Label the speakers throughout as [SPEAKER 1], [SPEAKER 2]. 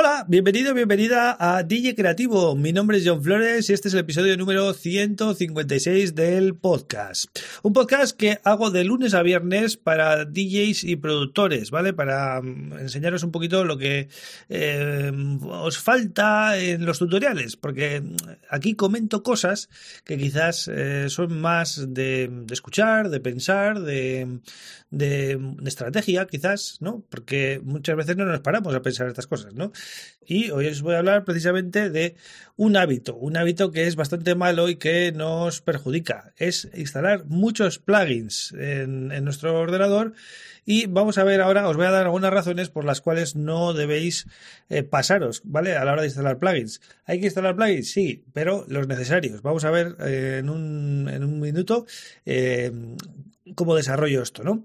[SPEAKER 1] Hola, bienvenido, bienvenida a DJ Creativo. Mi nombre es John Flores y este es el episodio número 156 del podcast. Un podcast que hago de lunes a viernes para DJs y productores, ¿vale? Para mm, enseñaros un poquito lo que eh, os falta en los tutoriales, porque mm, aquí comento cosas que quizás eh, son más de, escuchar, de pensar, de, de estrategia, quizás, ¿no? Porque muchas veces no nos paramos a pensar estas cosas, ¿no? Y hoy os voy a hablar precisamente de un hábito, un hábito que es bastante malo y que nos perjudica. Es instalar muchos plugins en, nuestro ordenador y vamos a ver ahora, os voy a dar algunas razones por las cuales no debéis eh, pasaros, ¿vale? A la hora de instalar plugins. ¿Hay que instalar plugins? Sí, pero los necesarios. Vamos a ver eh, en, un, en, un, minuto eh, cómo desarrollo esto, ¿no?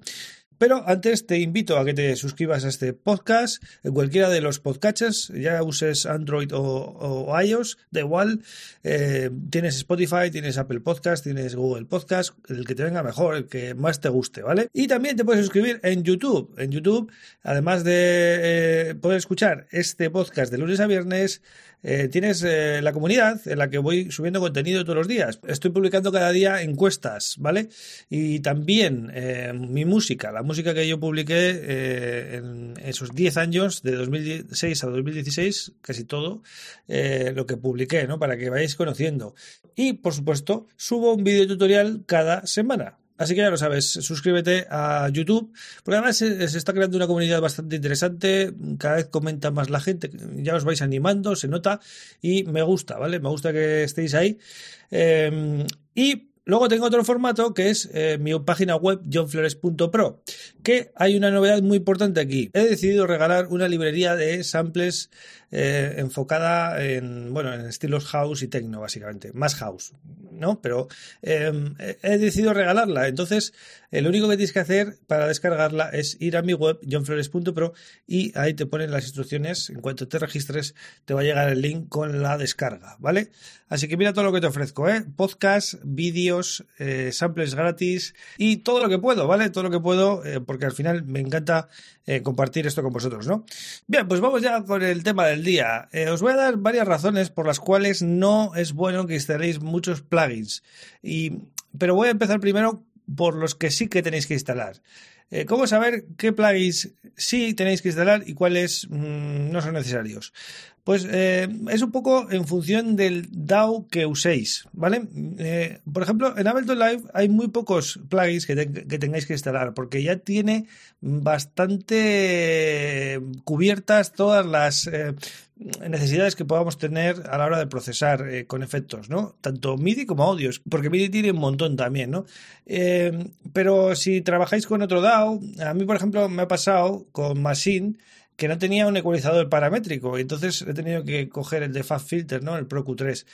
[SPEAKER 1] Pero antes te invito a que te suscribas a este podcast en cualquiera de los podcatchers, ya uses Android o, o iOS, da igual. Eh, tienes Spotify, tienes Apple Podcast, tienes Google Podcast, el que te venga mejor, el que más te guste, ¿vale? Y también te puedes suscribir en YouTube. En YouTube, además de eh, poder escuchar este podcast de lunes a viernes, eh, tienes eh, la comunidad en la que voy subiendo contenido todos los días. Estoy publicando cada día encuestas, ¿vale? Y también eh, mi música, la música que yo publiqué eh, en esos 10 años, de 2006 a 2016, casi todo, lo que publiqué, ¿no? Para que vayáis conociendo. Y, por supuesto, subo un video tutorial cada semana. Así que ya lo sabes, suscríbete a YouTube, porque además se, está creando una comunidad bastante interesante, cada vez comenta más la gente, ya os vais animando, se nota y me gusta, ¿vale? Me gusta que estéis ahí. Eh, y Luego tengo otro formato que es eh, mi página web johnflores.pro, que hay una novedad muy importante aquí. He decidido regalar una librería de samples eh, enfocada en, bueno, en estilos house y techno, básicamente. Más house, ¿no? Pero eh, he decidido regalarla. Entonces, lo único que tienes que hacer para descargarla es ir a mi web, johnflores.pro, y ahí te ponen las instrucciones. En cuanto te registres, te va a llegar el link con la descarga, ¿vale? Así que mira todo lo que te ofrezco, ¿eh? Podcast, vídeos, eh, samples gratis y todo lo que puedo, ¿vale? Todo lo que puedo, eh, porque al final me encanta eh, compartir esto con vosotros, ¿no? Bien, pues vamos ya con el tema del día. Os voy a dar varias razones por las cuales no es bueno que instaléis muchos plugins. Y, pero voy a empezar primero por los que sí que tenéis que instalar. Eh, ¿Cómo saber qué plugins sí tenéis que instalar y cuáles mmm, no son necesarios? Pues eh, es un poco en función del DAO que uséis, ¿vale? Eh, por ejemplo, en Ableton Live hay muy pocos plugins que, te, que, tengáis que instalar porque ya tiene bastante cubiertas todas las eh, necesidades que podamos tener a la hora de procesar eh, con efectos, ¿no? Tanto MIDI como audios, porque MIDI tiene un montón también, ¿no? Eh, pero si trabajáis con otro DAO, a mí, por ejemplo, me ha pasado con Machine que no tenía un ecualizador paramétrico, y entonces he tenido que coger el de Fast Filter, ¿no? El Pro Q3.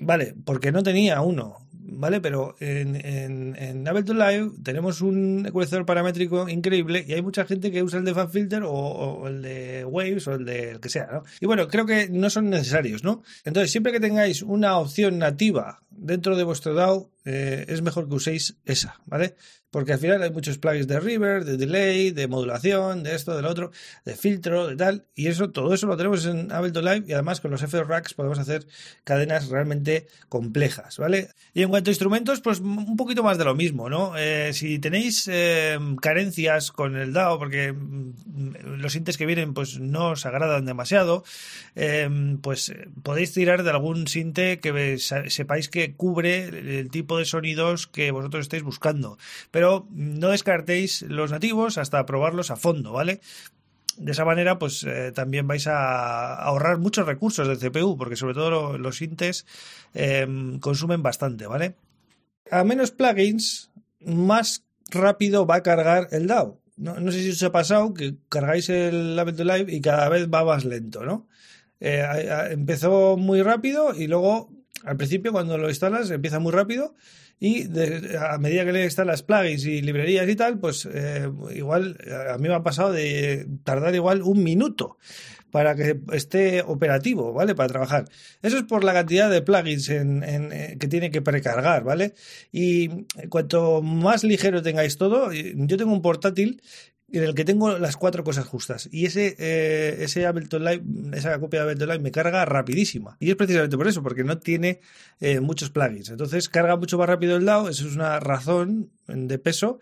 [SPEAKER 1] Vale, porque no tenía uno, ¿vale? Pero en, en, en, Ableton Live tenemos un ecualizador paramétrico increíble y hay mucha gente que usa el de FanFilter o, o, el de Waves o el de el que sea, ¿no? Y bueno, creo que no son necesarios, ¿no? Entonces, siempre que tengáis una opción nativa dentro de vuestro DAO, eh, es mejor que uséis esa, ¿vale? Porque al final hay muchos plugins de reverb, de delay, de modulación, de esto, del otro, de filtro, de tal, y eso, todo eso lo tenemos en Ableton Live y además con los FL Racks podemos hacer cadenas realmente complejas, ¿vale? Y en cuanto a instrumentos, pues un poquito más de lo mismo, ¿no? Eh, si tenéis eh, carencias con el DAO, porque los sintes que vienen pues no os agradan demasiado, eh, pues podéis tirar de algún sinte que sepáis que cubre el tipo de sonidos que vosotros estáis buscando. Pero no descartéis los nativos hasta probarlos a fondo, ¿vale? De esa manera, pues eh, también vais a ahorrar muchos recursos del CPU, porque sobre todo lo, los sintes eh, consumen bastante, ¿vale? A menos plugins, más rápido va a cargar el DAO. No, no sé si os ha pasado que cargáis el Ableton Live y cada vez va más lento, ¿no? Eh, empezó muy rápido y luego al principio cuando lo instalas empieza muy rápido y a medida que le instalas plugins y librerías y tal, pues eh, igual a mí me ha pasado de tardar igual un minuto para que esté operativo, ¿vale? Para trabajar. Eso es por la cantidad de plugins en, eh, que tiene que precargar, ¿vale? Y cuanto más ligero tengáis todo, yo tengo un portátil en el que tengo las cuatro cosas justas. Y ese, eh, ese Ableton Live, esa copia de Ableton Live me carga rapidísima. Y es precisamente por eso, porque no tiene eh, muchos plugins. Entonces carga mucho más rápido el DAO, eso es una razón de peso.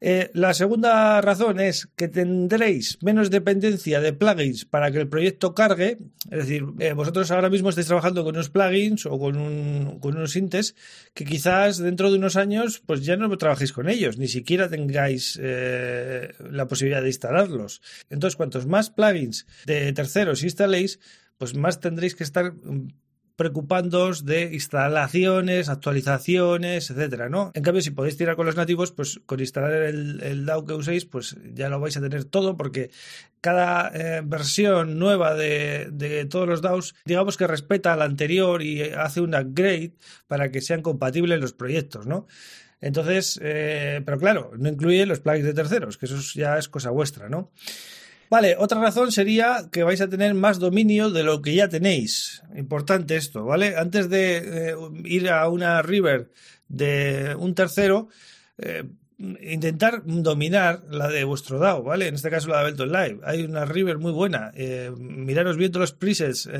[SPEAKER 1] Eh, la segunda razón es que tendréis menos dependencia de plugins para que el proyecto cargue. Es decir, eh, vosotros ahora mismo estáis trabajando con unos plugins o con, unos sintes que quizás dentro de unos años pues ya no trabajéis con ellos, ni siquiera tengáis eh, la posibilidad de instalarlos. Entonces, cuantos más plugins de terceros instaléis, pues más tendréis que estar preocupándoos de instalaciones, actualizaciones, etcétera, ¿no? En cambio, si podéis tirar con los nativos, pues con instalar el, el DAO que uséis, pues ya lo vais a tener todo, porque cada eh, versión nueva de, todos los DAOs, digamos que respeta la anterior y hace un upgrade para que sean compatibles los proyectos, ¿no? Entonces, eh, pero claro, no incluye los plugins de terceros, que eso ya es cosa vuestra, ¿no? Vale, otra razón sería que vais a tener más dominio de lo que ya tenéis. Importante esto, ¿vale? Antes de eh, ir a una river de un tercero, eh, intentar dominar la de vuestro DAO, ¿vale? En este caso la de Ableton Live. Hay una river muy buena. Eh, miraros bien todos los presets,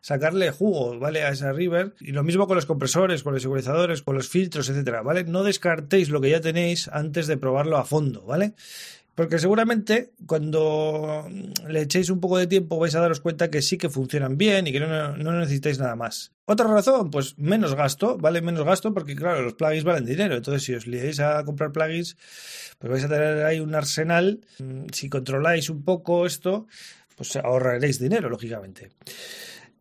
[SPEAKER 1] sacarle jugo, ¿vale? A esa river. Y lo mismo con los compresores, con los ecualizadores, con los filtros, etcétera, ¿vale? No descartéis lo que ya tenéis antes de probarlo a fondo, ¿vale? Porque seguramente cuando le echéis un poco de tiempo vais a daros cuenta que sí que funcionan bien y que no, necesitáis nada más. Otra razón, pues menos gasto, ¿vale? Menos gasto porque claro, los plugins valen dinero. Entonces si os liáis a comprar plugins, pues vais a tener ahí un arsenal. Si controláis un poco esto, pues ahorraréis dinero, lógicamente.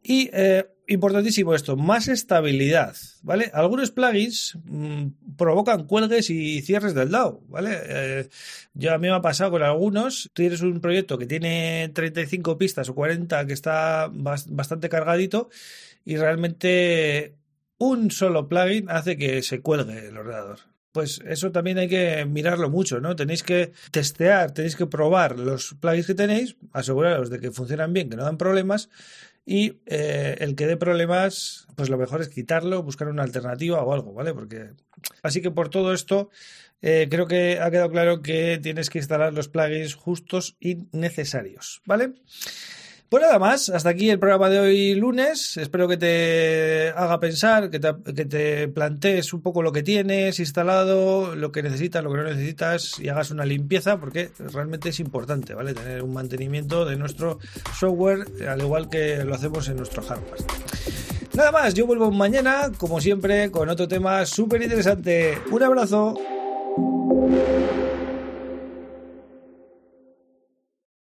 [SPEAKER 1] Y eh, importantísimo esto, más estabilidad, ¿vale? Algunos plugins mm, provocan cuelgues y cierres del DAO, ¿vale? Eh, yo a mí me ha pasado con algunos, tienes un proyecto que tiene 35 pistas o 40 que está bastante cargadito y realmente un solo plugin hace que se cuelgue el ordenador. Pues eso también hay que mirarlo mucho, ¿no? Tenéis que testear, tenéis que probar los plugins que tenéis, aseguraros de que funcionan bien, que no dan problemas y eh, el que dé problemas, pues lo mejor es quitarlo, buscar una alternativa o algo, ¿vale? Porque así que por todo esto eh, creo que ha quedado claro que tienes que instalar los plugins justos y necesarios, ¿vale? Pues nada más, hasta aquí el programa de hoy lunes. Espero que te haga pensar, que te, plantees un poco lo que tienes instalado, lo que necesitas, lo que no necesitas y hagas una limpieza porque realmente es importante, ¿vale? Tener un mantenimiento de nuestro software al igual que lo hacemos en nuestro hardware. Nada más, yo vuelvo mañana, como siempre, con otro tema súper interesante. Un abrazo.